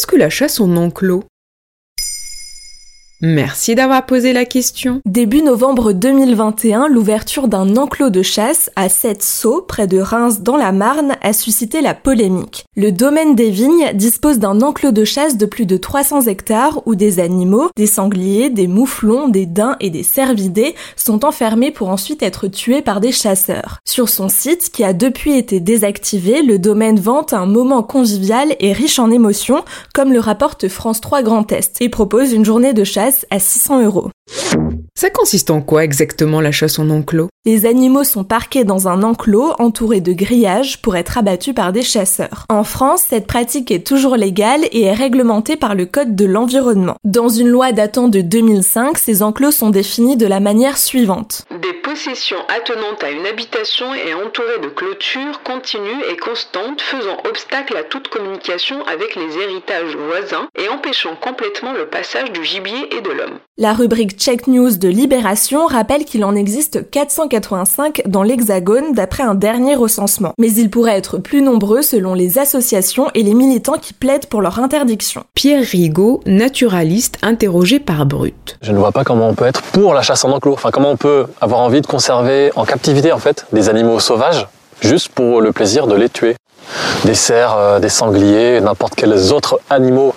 Qu'est-ce que la chasse en enclos Merci d'avoir posé la question. Début novembre 2021, l'ouverture d'un enclos de chasse à Sept-Sceaux, près de Reims dans la Marne, a suscité la polémique. Le domaine des vignes dispose d'un enclos de chasse de plus de 300 hectares où des animaux, des sangliers, des mouflons, des daims et des cervidés sont enfermés pour ensuite être tués par des chasseurs. Sur son site, qui a depuis été désactivé, le domaine vante un moment convivial et riche en émotions, comme le rapporte France 3 Grand Est, et propose une journée de chasse à 600 euros. Ça consiste en quoi exactement la chasse en enclos? Les animaux sont parqués dans un enclos entouré de grillages pour être abattus par des chasseurs. En France, cette pratique est toujours légale et est réglementée par le Code de l'environnement. Dans une loi datant de 2005, ces enclos sont définis de la manière suivante. Des possessions attenantes à une habitation et entourées de clôtures continues et constantes faisant obstacle à toute communication avec les héritages voisins et empêchant complètement le passage du gibier et de l'homme. La rubrique Check News de Libération rappelle qu'il en existe 485 dans l'Hexagone d'après un dernier recensement. Mais ils pourraient être plus nombreux selon les associations et les militants qui plaident pour leur interdiction. Pierre Rigaud, naturaliste interrogé par Brut. Je ne vois pas comment on peut être pour la chasse en enclos. Enfin, comment on peut avoir envie de conserver en captivité en fait des animaux sauvages juste pour le plaisir de les tuer des cerfs, euh, des sangliers, n'importe quels autres animaux.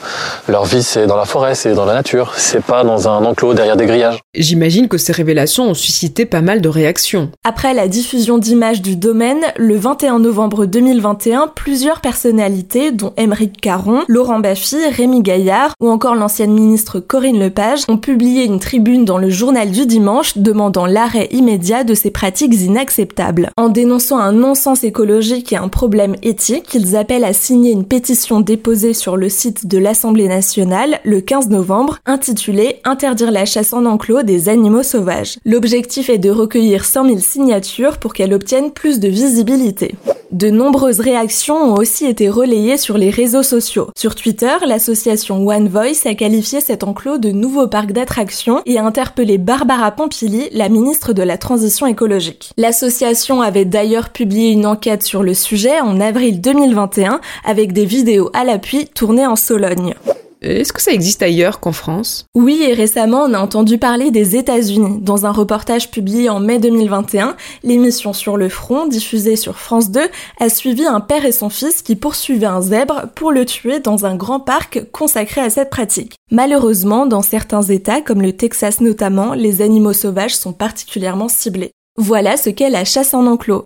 Leur vie, c'est dans la forêt, c'est dans la nature, c'est pas dans un enclos derrière des grillages. J'imagine que ces révélations ont suscité pas mal de réactions. Après la diffusion d'images du domaine, le 21 novembre 2021, plusieurs personnalités, dont Émeric Caron, Laurent Baffy, Rémi Gaillard ou encore l'ancienne ministre Corinne Lepage, ont publié une tribune dans le journal du dimanche demandant l'arrêt immédiat de ces pratiques inacceptables. En dénonçant un non-sens écologique et un problème éthique, qu'ils appellent à signer une pétition déposée sur le site de l'Assemblée nationale le 15 novembre intitulée Interdire la chasse en enclos des animaux sauvages. L'objectif est de recueillir 100 000 signatures pour qu'elle obtienne plus de visibilité. De nombreuses réactions ont aussi été relayées sur les réseaux sociaux. Sur Twitter, l'association One Voice a qualifié cet enclos de nouveau parc d'attractions et a interpellé Barbara Pompili, la ministre de la Transition écologique. L'association avait d'ailleurs publié une enquête sur le sujet en avril 2021 avec des vidéos à l'appui tournées en Sologne. Est-ce que ça existe ailleurs qu'en France? Oui, et récemment, on a entendu parler des États-Unis. Dans un reportage publié en mai 2021, l'émission Sur le front, diffusée sur France 2, a suivi un père et son fils qui poursuivaient un zèbre pour le tuer dans un grand parc consacré à cette pratique. Malheureusement, dans certains États, comme le Texas notamment, les animaux sauvages sont particulièrement ciblés. Voilà ce qu'est la chasse en enclos.